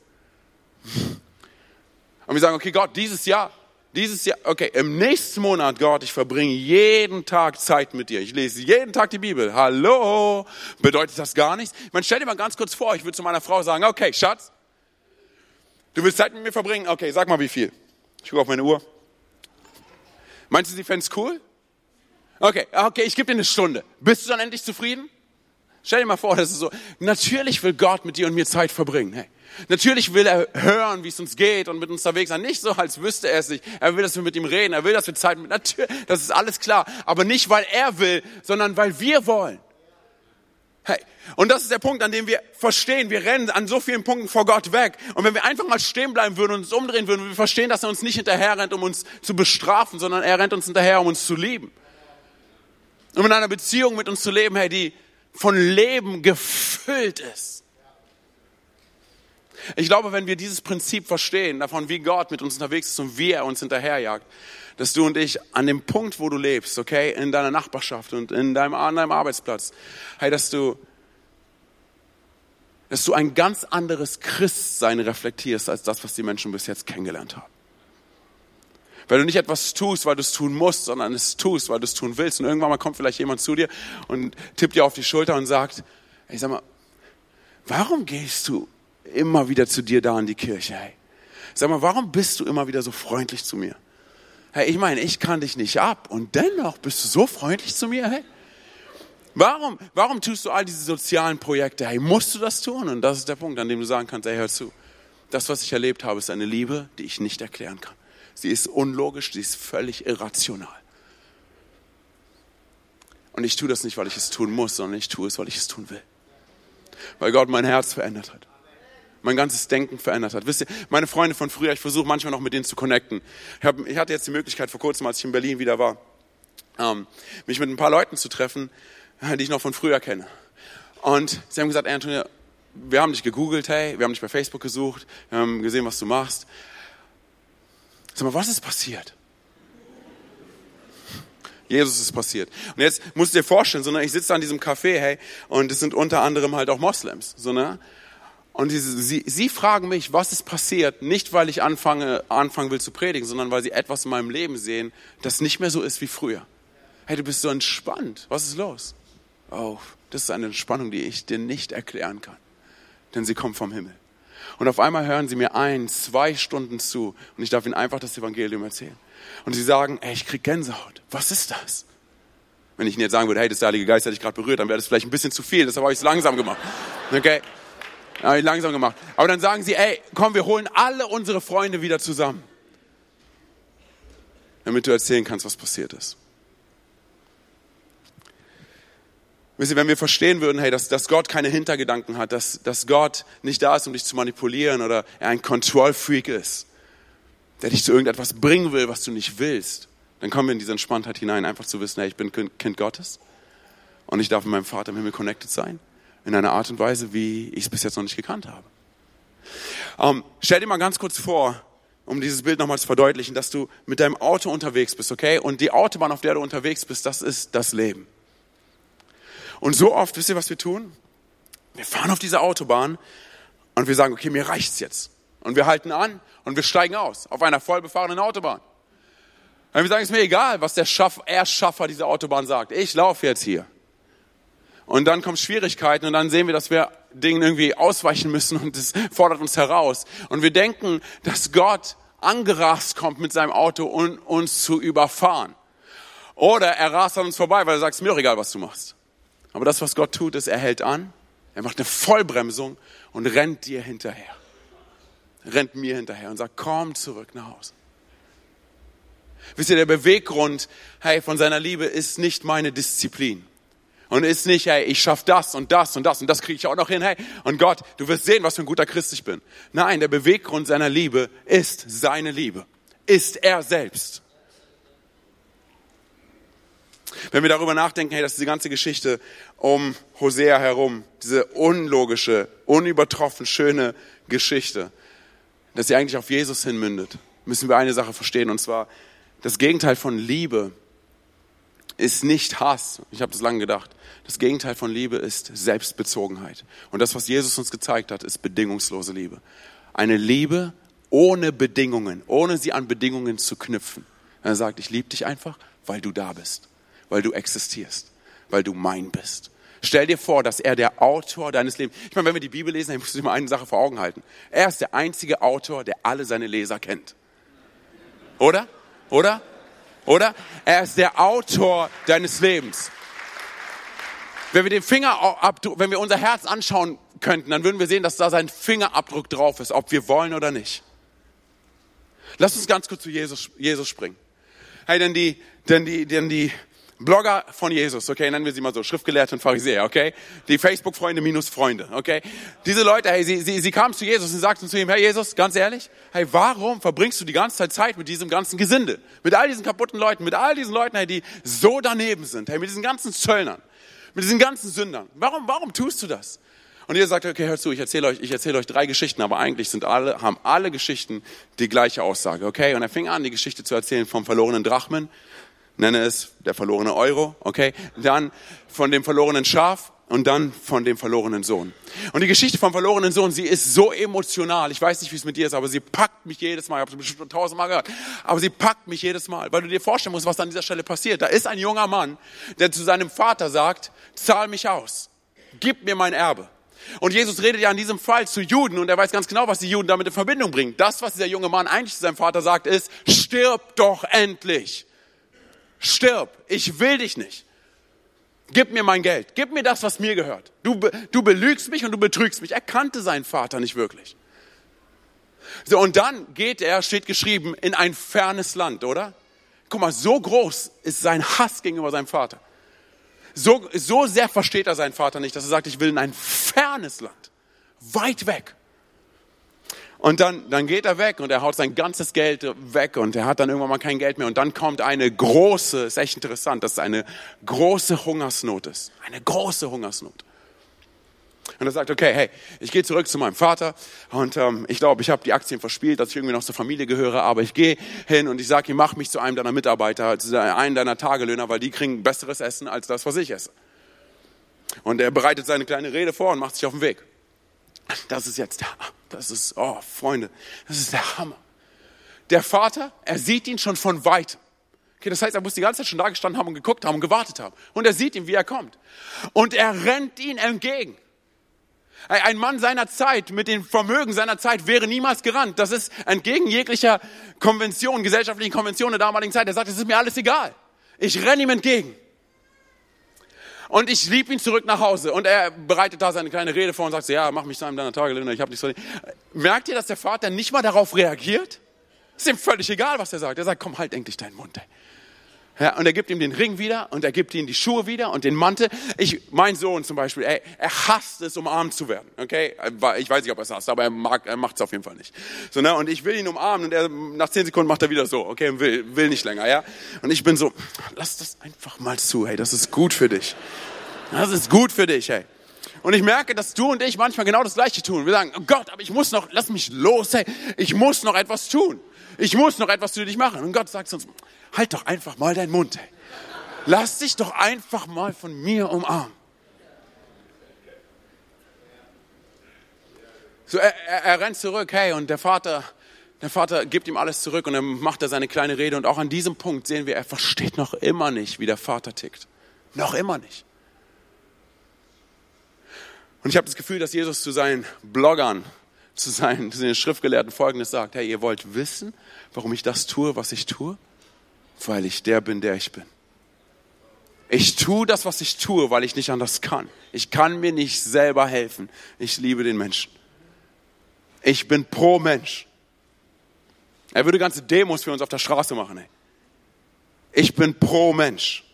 Und wir sagen, okay, Gott, dieses Jahr, dieses Jahr, okay, im nächsten Monat, Gott, ich verbringe jeden Tag Zeit mit dir. Ich lese jeden Tag die Bibel. Hallo? Bedeutet das gar nichts? Man stell dir mal ganz kurz vor, ich würde zu meiner Frau sagen, okay, Schatz, du willst Zeit mit mir verbringen? Okay, sag mal wie viel. Ich gucke auf meine Uhr. Meinst du, sie fände es cool? Okay, okay, ich gebe dir eine Stunde. Bist du dann endlich zufrieden? Stell dir mal vor, das ist so. Natürlich will Gott mit dir und mir Zeit verbringen. Hey. Natürlich will er hören, wie es uns geht und mit uns unterwegs sein. Nicht so, als wüsste er es nicht. Er will, dass wir mit ihm reden. Er will, dass wir Zeit mit, natürlich, das ist alles klar. Aber nicht, weil er will, sondern weil wir wollen. Hey. Und das ist der Punkt, an dem wir verstehen, wir rennen an so vielen Punkten vor Gott weg. Und wenn wir einfach mal stehen bleiben würden und uns umdrehen würden, wir verstehen, dass er uns nicht hinterher rennt, um uns zu bestrafen, sondern er rennt uns hinterher, um uns zu lieben. Um in einer Beziehung mit uns zu leben, hey, die von Leben gefüllt ist. Ich glaube, wenn wir dieses Prinzip verstehen, davon, wie Gott mit uns unterwegs ist und wie er uns hinterherjagt, dass du und ich an dem Punkt, wo du lebst, okay, in deiner Nachbarschaft und in deinem, an deinem Arbeitsplatz, hey, dass du, dass du ein ganz anderes Christsein reflektierst als das, was die Menschen bis jetzt kennengelernt haben. Weil du nicht etwas tust, weil du es tun musst, sondern es tust, weil du es tun willst. Und irgendwann mal kommt vielleicht jemand zu dir und tippt dir auf die Schulter und sagt, ich sag mal, warum gehst du immer wieder zu dir da in die Kirche? Hey? Sag mal, warum bist du immer wieder so freundlich zu mir? Hey, ich meine, ich kann dich nicht ab und dennoch bist du so freundlich zu mir, hey? Warum, warum tust du all diese sozialen Projekte? Hey, musst du das tun? Und das ist der Punkt, an dem du sagen kannst, hey, hör zu. Das, was ich erlebt habe, ist eine Liebe, die ich nicht erklären kann. Sie ist unlogisch, sie ist völlig irrational. Und ich tue das nicht, weil ich es tun muss, sondern ich tue es, weil ich es tun will. Weil Gott mein Herz verändert hat. Mein ganzes Denken verändert hat. Wisst ihr, meine Freunde von früher, ich versuche manchmal noch mit denen zu connecten. Ich, hab, ich hatte jetzt die Möglichkeit vor kurzem, als ich in Berlin wieder war, ähm, mich mit ein paar Leuten zu treffen, die ich noch von früher kenne. Und sie haben gesagt, Antonio, wir haben dich gegoogelt, hey, wir haben dich bei Facebook gesucht, wir haben gesehen, was du machst. Sag mal, was ist passiert? Jesus ist passiert. Und jetzt musst du dir vorstellen, sondern ich sitze an diesem Café, hey, und es sind unter anderem halt auch Moslems, so, ne? Und diese, sie, sie fragen mich, was ist passiert? Nicht, weil ich anfange, anfangen will zu predigen, sondern weil sie etwas in meinem Leben sehen, das nicht mehr so ist wie früher. Hey, du bist so entspannt. Was ist los? Oh, das ist eine Entspannung, die ich dir nicht erklären kann. Denn sie kommt vom Himmel. Und auf einmal hören sie mir ein, zwei Stunden zu und ich darf ihnen einfach das Evangelium erzählen. Und sie sagen, ey, ich krieg Gänsehaut. Was ist das? Wenn ich ihnen jetzt sagen würde, hey, das Heilige Geist hat dich gerade berührt, dann wäre das vielleicht ein bisschen zu viel. Deshalb habe ich es langsam gemacht. Okay? Habe ich langsam gemacht. Aber dann sagen sie, ey, komm, wir holen alle unsere Freunde wieder zusammen. Damit du erzählen kannst, was passiert ist. Wisst ihr, wenn wir verstehen würden, hey, dass, dass Gott keine Hintergedanken hat, dass, dass Gott nicht da ist, um dich zu manipulieren oder er ein Control-Freak ist, der dich zu irgendetwas bringen will, was du nicht willst, dann kommen wir in diese Entspanntheit hinein, einfach zu wissen, hey, ich bin Kind Gottes und ich darf mit meinem Vater im Himmel connected sein, in einer Art und Weise, wie ich es bis jetzt noch nicht gekannt habe. Um, ähm, stell dir mal ganz kurz vor, um dieses Bild nochmal zu verdeutlichen, dass du mit deinem Auto unterwegs bist, okay? Und die Autobahn, auf der du unterwegs bist, das ist das Leben. Und so oft, wisst ihr, was wir tun? Wir fahren auf diese Autobahn und wir sagen, okay, mir reicht's jetzt. Und wir halten an und wir steigen aus auf einer vollbefahrenen Autobahn. Und wir sagen, es ist mir egal, was der Schaff, Erstschaffer dieser Autobahn sagt. Ich laufe jetzt hier. Und dann kommen Schwierigkeiten und dann sehen wir, dass wir Dingen irgendwie ausweichen müssen und es fordert uns heraus. Und wir denken, dass Gott angerast kommt mit seinem Auto, um uns zu überfahren. Oder er rast an uns vorbei, weil er sagt, es mir doch egal, was du machst. Aber das, was Gott tut, ist, er hält an, er macht eine Vollbremsung und rennt dir hinterher. Rennt mir hinterher und sagt, komm zurück nach Hause. Wisst ihr, der Beweggrund hey, von seiner Liebe ist nicht meine Disziplin. Und ist nicht, hey, ich schaff das und das und das und das kriege ich auch noch hin. Hey, und Gott, du wirst sehen, was für ein guter Christ ich bin. Nein, der Beweggrund seiner Liebe ist seine Liebe. Ist er selbst. Wenn wir darüber nachdenken, hey, dass diese ganze Geschichte um Hosea herum, diese unlogische, unübertroffen schöne Geschichte, dass sie eigentlich auf Jesus hinmündet, müssen wir eine Sache verstehen, und zwar, das Gegenteil von Liebe ist nicht Hass. Ich habe das lange gedacht. Das Gegenteil von Liebe ist Selbstbezogenheit. Und das, was Jesus uns gezeigt hat, ist bedingungslose Liebe. Eine Liebe ohne Bedingungen, ohne sie an Bedingungen zu knüpfen. Er sagt, ich liebe dich einfach, weil du da bist, weil du existierst, weil du mein bist. Stell dir vor, dass er der Autor deines Lebens. Ich meine, wenn wir die Bibel lesen, dann musst du dir mal eine Sache vor Augen halten. Er ist der einzige Autor, der alle seine Leser kennt. Oder? Oder? Oder? Er ist der Autor deines Lebens. Wenn wir den Fingerabdruck, wenn wir unser Herz anschauen könnten, dann würden wir sehen, dass da sein Fingerabdruck drauf ist, ob wir wollen oder nicht. Lass uns ganz kurz zu Jesus, Jesus springen. Hey, denn die, denn die, denn die Blogger von Jesus, okay, nennen wir sie mal so, Schriftgelehrte und Pharisäer, okay? Die Facebook-Freunde minus Freunde, okay? Diese Leute, hey, sie, sie, sie kamen zu Jesus und sagten zu ihm, Herr Jesus, ganz ehrlich, hey, warum verbringst du die ganze Zeit Zeit mit diesem ganzen Gesinde? Mit all diesen kaputten Leuten, mit all diesen Leuten, hey, die so daneben sind, hey, mit diesen ganzen Zöllnern, mit diesen ganzen Sündern. Warum, warum tust du das? Und ihr sagt, okay, hört zu, ich erzähle euch, ich erzähle euch drei Geschichten, aber eigentlich sind alle, haben alle Geschichten die gleiche Aussage, okay? Und er fing an, die Geschichte zu erzählen vom verlorenen Drachmen, nenne es der verlorene Euro, okay? Dann von dem verlorenen Schaf und dann von dem verlorenen Sohn. Und die Geschichte vom verlorenen Sohn, sie ist so emotional. Ich weiß nicht, wie es mit dir ist, aber sie packt mich jedes Mal. Ich habe es bestimmt tausendmal gehört. Aber sie packt mich jedes Mal, weil du dir vorstellen musst, was an dieser Stelle passiert. Da ist ein junger Mann, der zu seinem Vater sagt, zahl mich aus. Gib mir mein Erbe. Und Jesus redet ja in diesem Fall zu Juden und er weiß ganz genau, was die Juden damit in Verbindung bringen. Das, was dieser junge Mann eigentlich zu seinem Vater sagt, ist, stirb doch endlich stirb, ich will dich nicht. Gib mir mein Geld, gib mir das, was mir gehört. Du, du belügst mich und du betrügst mich. Er kannte seinen Vater nicht wirklich. So, und dann geht er, steht geschrieben, in ein fernes Land, oder? Guck mal, so groß ist sein Hass gegenüber seinem Vater. So, so sehr versteht er seinen Vater nicht, dass er sagt, ich will in ein fernes Land. Weit weg. Und dann, dann geht er weg und er haut sein ganzes Geld weg und er hat dann irgendwann mal kein Geld mehr. Und dann kommt eine große, ist echt interessant, dass es eine große Hungersnot ist. Eine große Hungersnot. Und er sagt, okay, hey, ich gehe zurück zu meinem Vater und ähm, ich glaube, ich habe die Aktien verspielt, dass ich irgendwie noch zur Familie gehöre, aber ich gehe hin und ich sage ihm, mach mich zu einem deiner Mitarbeiter, zu einem deiner Tagelöhner, weil die kriegen besseres Essen als das, was ich esse. Und er bereitet seine kleine Rede vor und macht sich auf den Weg. Das ist jetzt der das ist, oh, Freunde, das ist der Hammer. Der Vater, er sieht ihn schon von weitem. Okay, das heißt, er muss die ganze Zeit schon da gestanden haben und geguckt haben und gewartet haben. Und er sieht ihn, wie er kommt. Und er rennt ihn entgegen. Ein Mann seiner Zeit, mit dem Vermögen seiner Zeit, wäre niemals gerannt. Das ist entgegen jeglicher Konvention, gesellschaftlichen Konvention der damaligen Zeit. Er sagt, es ist mir alles egal. Ich renne ihm entgegen. Und ich lieb ihn zurück nach Hause. Und er bereitet da seine kleine Rede vor und sagt so, ja, mach mich zu einem deiner Tagelöhner, ich habe nichts so. Merkt ihr, dass der Vater nicht mal darauf reagiert? Ist ihm völlig egal, was er sagt. Er sagt, komm, halt endlich deinen Mund. Ey. Ja, und er gibt ihm den Ring wieder und er gibt ihm die Schuhe wieder und den Mantel. Ich, mein Sohn zum Beispiel, ey, er hasst es, umarmt zu werden. Okay, ich weiß nicht, ob er es hasst, aber er er macht es auf jeden Fall nicht. So, ne? Und ich will ihn umarmen und er nach zehn Sekunden macht er wieder so. Okay, will, will nicht länger, ja. Und ich bin so, lass das einfach mal zu, hey, das ist gut für dich. Das ist gut für dich, hey. Und ich merke, dass du und ich manchmal genau das Gleiche tun. Wir sagen, oh Gott, aber ich muss noch, lass mich los, hey. Ich muss noch etwas tun. Ich muss noch etwas für dich machen. Und Gott sagt uns, halt doch einfach mal deinen Mund. Lass dich doch einfach mal von mir umarmen. So, er, er, er rennt zurück, hey, und der Vater, der Vater gibt ihm alles zurück und dann macht er seine kleine Rede. Und auch an diesem Punkt sehen wir, er versteht noch immer nicht, wie der Vater tickt. Noch immer nicht. Und ich habe das Gefühl, dass Jesus zu seinen Bloggern, zu seinen, zu den Schriftgelehrten folgendes sagt, hey, ihr wollt wissen, warum ich das tue, was ich tue? Weil ich der bin, der ich bin. Ich tue das, was ich tue, weil ich nicht anders kann. Ich kann mir nicht selber helfen. Ich liebe den Menschen. Ich bin pro Mensch. Er würde ganze Demos für uns auf der Straße machen. Ey. Ich bin pro Mensch.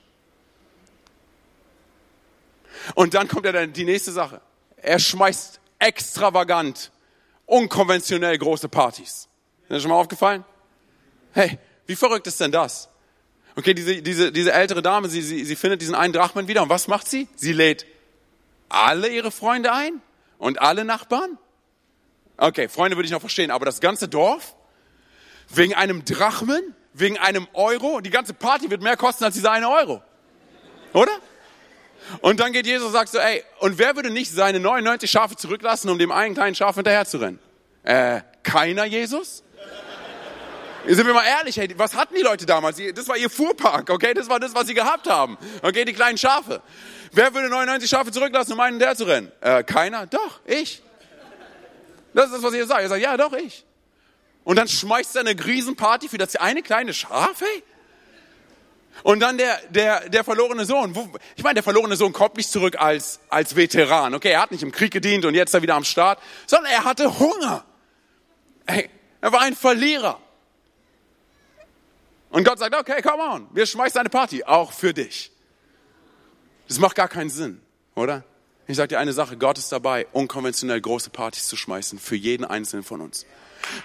Und dann kommt er dann die nächste Sache. Er schmeißt extravagant, unkonventionell große Partys. Ist das schon mal aufgefallen? Hey, wie verrückt ist denn das? Okay, diese, diese, diese ältere Dame, sie, sie, sie findet diesen einen Drachmen wieder und was macht sie? Sie lädt alle ihre Freunde ein und alle Nachbarn. Okay, Freunde würde ich noch verstehen, aber das ganze Dorf? Wegen einem Drachmen? Wegen einem Euro? Die ganze Party wird mehr kosten als dieser eine Euro. Oder? Und dann geht Jesus und sagt so, ey, und wer würde nicht seine 99 Schafe zurücklassen, um dem einen kleinen Schaf hinterher zu rennen? Äh, keiner Jesus? Sind wir mal ehrlich, hey, was hatten die Leute damals? Das war ihr Fuhrpark, okay? Das war das, was sie gehabt haben. Okay, die kleinen Schafe. Wer würde 99 Schafe zurücklassen, um einen hinterher zu rennen? Äh, keiner? Doch, ich. Das ist das, was ihr sagt. Ihr sagt, ja, doch, ich. Und dann schmeißt er eine Riesenparty für das eine kleine Schaf, hey? Und dann der, der, der verlorene Sohn. Ich meine, der verlorene Sohn kommt nicht zurück als, als Veteran. Okay, er hat nicht im Krieg gedient und jetzt ist er wieder am Start, sondern er hatte Hunger. Hey, er war ein Verlierer. Und Gott sagt, okay, come on, wir schmeißen eine Party, auch für dich. Das macht gar keinen Sinn, oder? Ich sage dir eine Sache, Gott ist dabei, unkonventionell große Partys zu schmeißen für jeden einzelnen von uns.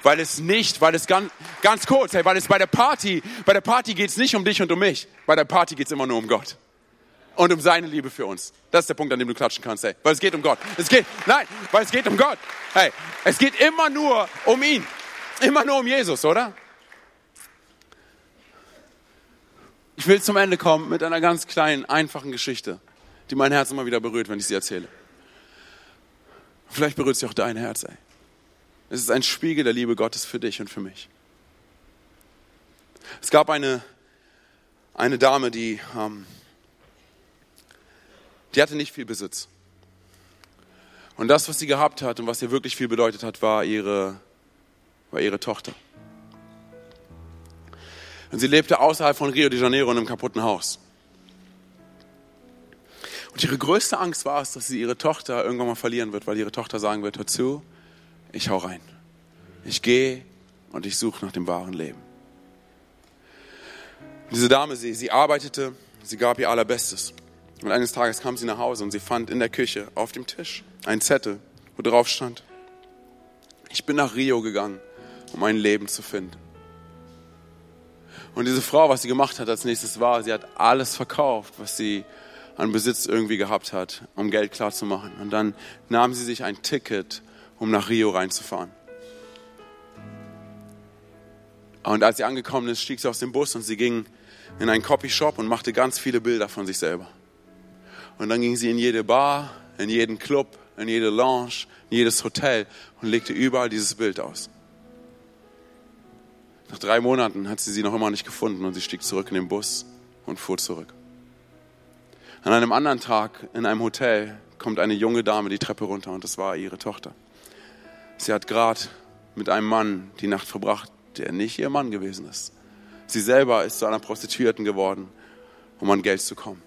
Weil es nicht, weil es ganz, ganz kurz, hey, weil es bei der Party, bei der Party geht es nicht um dich und um mich. Bei der Party geht es immer nur um Gott. Und um seine Liebe für uns. Das ist der Punkt, an dem du klatschen kannst, hey. Weil es geht um Gott. Es geht, nein, weil es geht um Gott. Hey, es geht immer nur um ihn. Immer nur um Jesus, oder? Ich will zum Ende kommen mit einer ganz kleinen, einfachen Geschichte, die mein Herz immer wieder berührt, wenn ich sie erzähle. Vielleicht berührt sie auch dein Herz, ey. Es ist ein Spiegel der Liebe Gottes für dich und für mich. Es gab eine, eine Dame, die, ähm, die hatte nicht viel Besitz. Und das, was sie gehabt hat und was ihr wirklich viel bedeutet hat, war ihre, war ihre Tochter. Und sie lebte außerhalb von Rio de Janeiro in einem kaputten Haus. Und ihre größte Angst war es, dass sie ihre Tochter irgendwann mal verlieren wird, weil ihre Tochter sagen wird, hör zu, ich hau rein. Ich gehe und ich suche nach dem wahren Leben. Diese Dame, sie, sie arbeitete, sie gab ihr Allerbestes. Und eines Tages kam sie nach Hause und sie fand in der Küche auf dem Tisch einen Zettel, wo drauf stand, ich bin nach Rio gegangen, um ein Leben zu finden. Und diese Frau, was sie gemacht hat als nächstes war, sie hat alles verkauft, was sie an Besitz irgendwie gehabt hat, um Geld klar zu machen. Und dann nahm sie sich ein Ticket um nach Rio reinzufahren. Und als sie angekommen ist, stieg sie aus dem Bus und sie ging in einen Copyshop und machte ganz viele Bilder von sich selber. Und dann ging sie in jede Bar, in jeden Club, in jede Lounge, in jedes Hotel und legte überall dieses Bild aus. Nach drei Monaten hat sie sie noch immer nicht gefunden und sie stieg zurück in den Bus und fuhr zurück. An einem anderen Tag in einem Hotel kommt eine junge Dame die Treppe runter und das war ihre Tochter. Sie hat gerade mit einem Mann die Nacht verbracht, der nicht ihr Mann gewesen ist. Sie selber ist zu einer Prostituierten geworden, um an Geld zu kommen.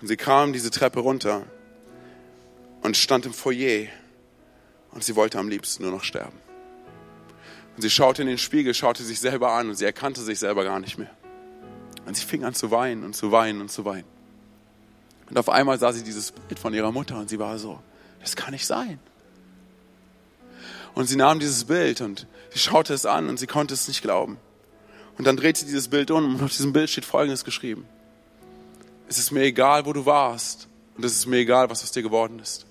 Und sie kam diese Treppe runter und stand im Foyer und sie wollte am liebsten nur noch sterben. Und sie schaute in den Spiegel, schaute sich selber an und sie erkannte sich selber gar nicht mehr. Und sie fing an zu weinen und zu weinen und zu weinen. Und auf einmal sah sie dieses Bild von ihrer Mutter und sie war so, das kann nicht sein. Und sie nahm dieses Bild und sie schaute es an und sie konnte es nicht glauben. Und dann dreht sie dieses Bild um und auf diesem Bild steht Folgendes geschrieben. Es ist mir egal, wo du warst und es ist mir egal, was aus dir geworden ist.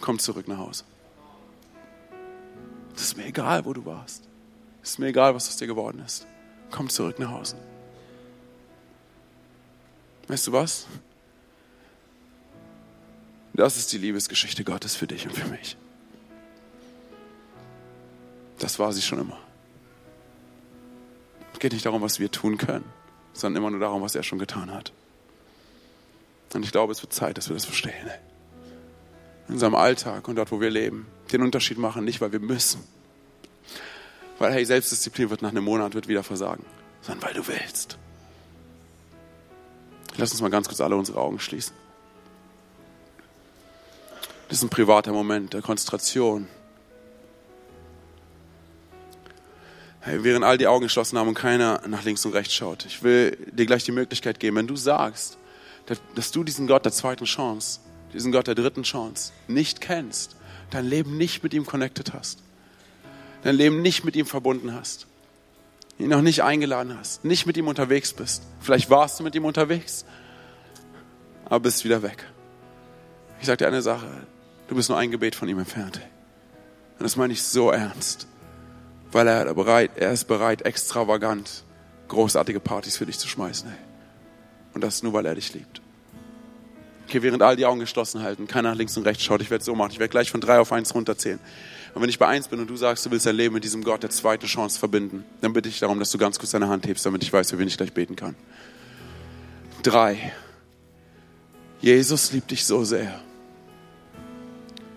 Komm zurück nach Hause. Es ist mir egal, wo du warst. Es ist mir egal, was aus dir geworden ist. Komm zurück nach Hause. Weißt du was? Das ist die Liebesgeschichte Gottes für dich und für mich. Das war sie schon immer. Es geht nicht darum, was wir tun können, sondern immer nur darum, was er schon getan hat. Und ich glaube, es wird Zeit, dass wir das verstehen. In unserem Alltag und dort, wo wir leben, den Unterschied machen, nicht weil wir müssen. Weil, hey, Selbstdisziplin wird nach einem Monat wird wieder versagen, sondern weil du willst. Lass uns mal ganz kurz alle unsere Augen schließen. Das ist ein privater Moment der Konzentration. Während all die Augen geschlossen haben und keiner nach links und rechts schaut, ich will dir gleich die Möglichkeit geben, wenn du sagst, dass du diesen Gott der zweiten Chance, diesen Gott der dritten Chance nicht kennst, dein Leben nicht mit ihm connected hast, dein Leben nicht mit ihm verbunden hast, ihn noch nicht eingeladen hast, nicht mit ihm unterwegs bist. Vielleicht warst du mit ihm unterwegs, aber bist wieder weg. Ich sage dir eine Sache, du bist nur ein Gebet von ihm entfernt. Und das meine ich so ernst, weil er, bereit, er ist bereit, extravagant großartige Partys für dich zu schmeißen. Und das nur, weil er dich liebt. Okay, während all die Augen geschlossen halten, keiner nach links und rechts schaut, ich werde es so machen. Ich werde gleich von drei auf eins runterzählen. Und wenn ich bei eins bin und du sagst, du willst dein Leben mit diesem Gott der zweite Chance verbinden, dann bitte ich darum, dass du ganz kurz deine Hand hebst, damit ich weiß, für wen ich gleich beten kann. Drei. Jesus liebt dich so sehr.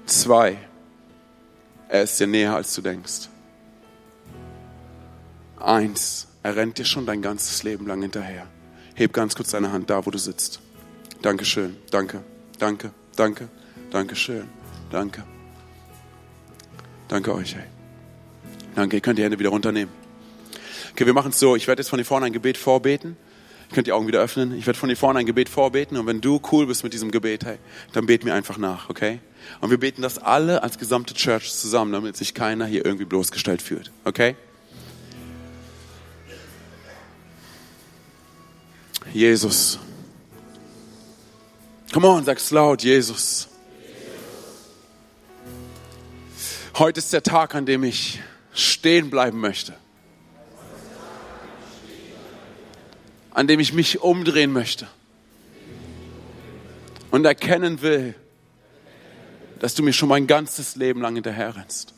Zwei. Er ist dir näher, als du denkst. Eins. Er rennt dir schon dein ganzes Leben lang hinterher. Heb ganz kurz deine Hand da, wo du sitzt. Dankeschön. Danke. Danke. Danke. Dankeschön. Danke. Danke euch. Hey. Danke. Ihr könnt die Hände wieder runternehmen. Okay, wir machen es so. Ich werde jetzt von hier vorne ein Gebet vorbeten. Ihr könnt die Augen wieder öffnen. Ich werde von hier vorne ein Gebet vorbeten. Und wenn du cool bist mit diesem Gebet, hey, dann bet mir einfach nach, okay? Und wir beten das alle als gesamte Church zusammen, damit sich keiner hier irgendwie bloßgestellt fühlt, okay? Jesus. Come on, sag's laut, Jesus. Heute ist der Tag, an dem ich stehen bleiben möchte. An dem ich mich umdrehen möchte. Und erkennen will, dass du mir schon mein ganzes Leben lang hinterherrennst.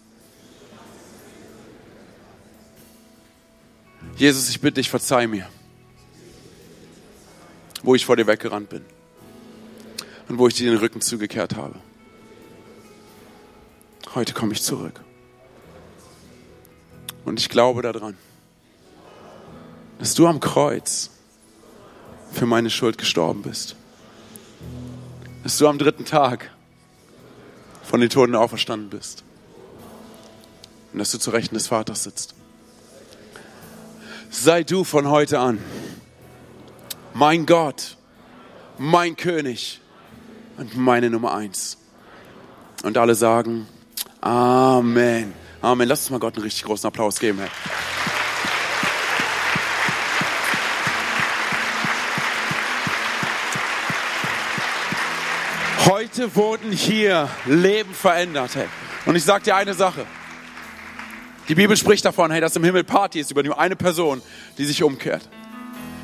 Jesus, ich bitte dich, verzeih mir wo ich vor dir weggerannt bin und wo ich dir den Rücken zugekehrt habe. Heute komme ich zurück. Und ich glaube daran, dass du am Kreuz für meine Schuld gestorben bist. Dass du am dritten Tag von den Toten auferstanden bist. Und dass du zu Rechten des Vaters sitzt. Sei du von heute an mein Gott, mein König und meine Nummer eins. Und alle sagen Amen. Amen. Lass uns mal Gott einen richtig großen Applaus geben. Hey. Heute wurden hier Leben verändert. Hey. Und ich sage dir eine Sache. Die Bibel spricht davon, hey, dass im Himmel Party ist über nur eine Person, die sich umkehrt.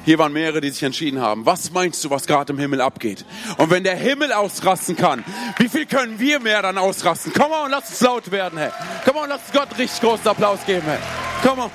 Hier waren mehrere, die sich entschieden haben. Was meinst du, was gerade im Himmel abgeht? Und wenn der Himmel ausrasten kann, wie viel können wir mehr dann ausrasten? Komm on, lass uns laut werden, hey. Komm on, lass uns Gott richtig großen Applaus geben, hey. Komm on.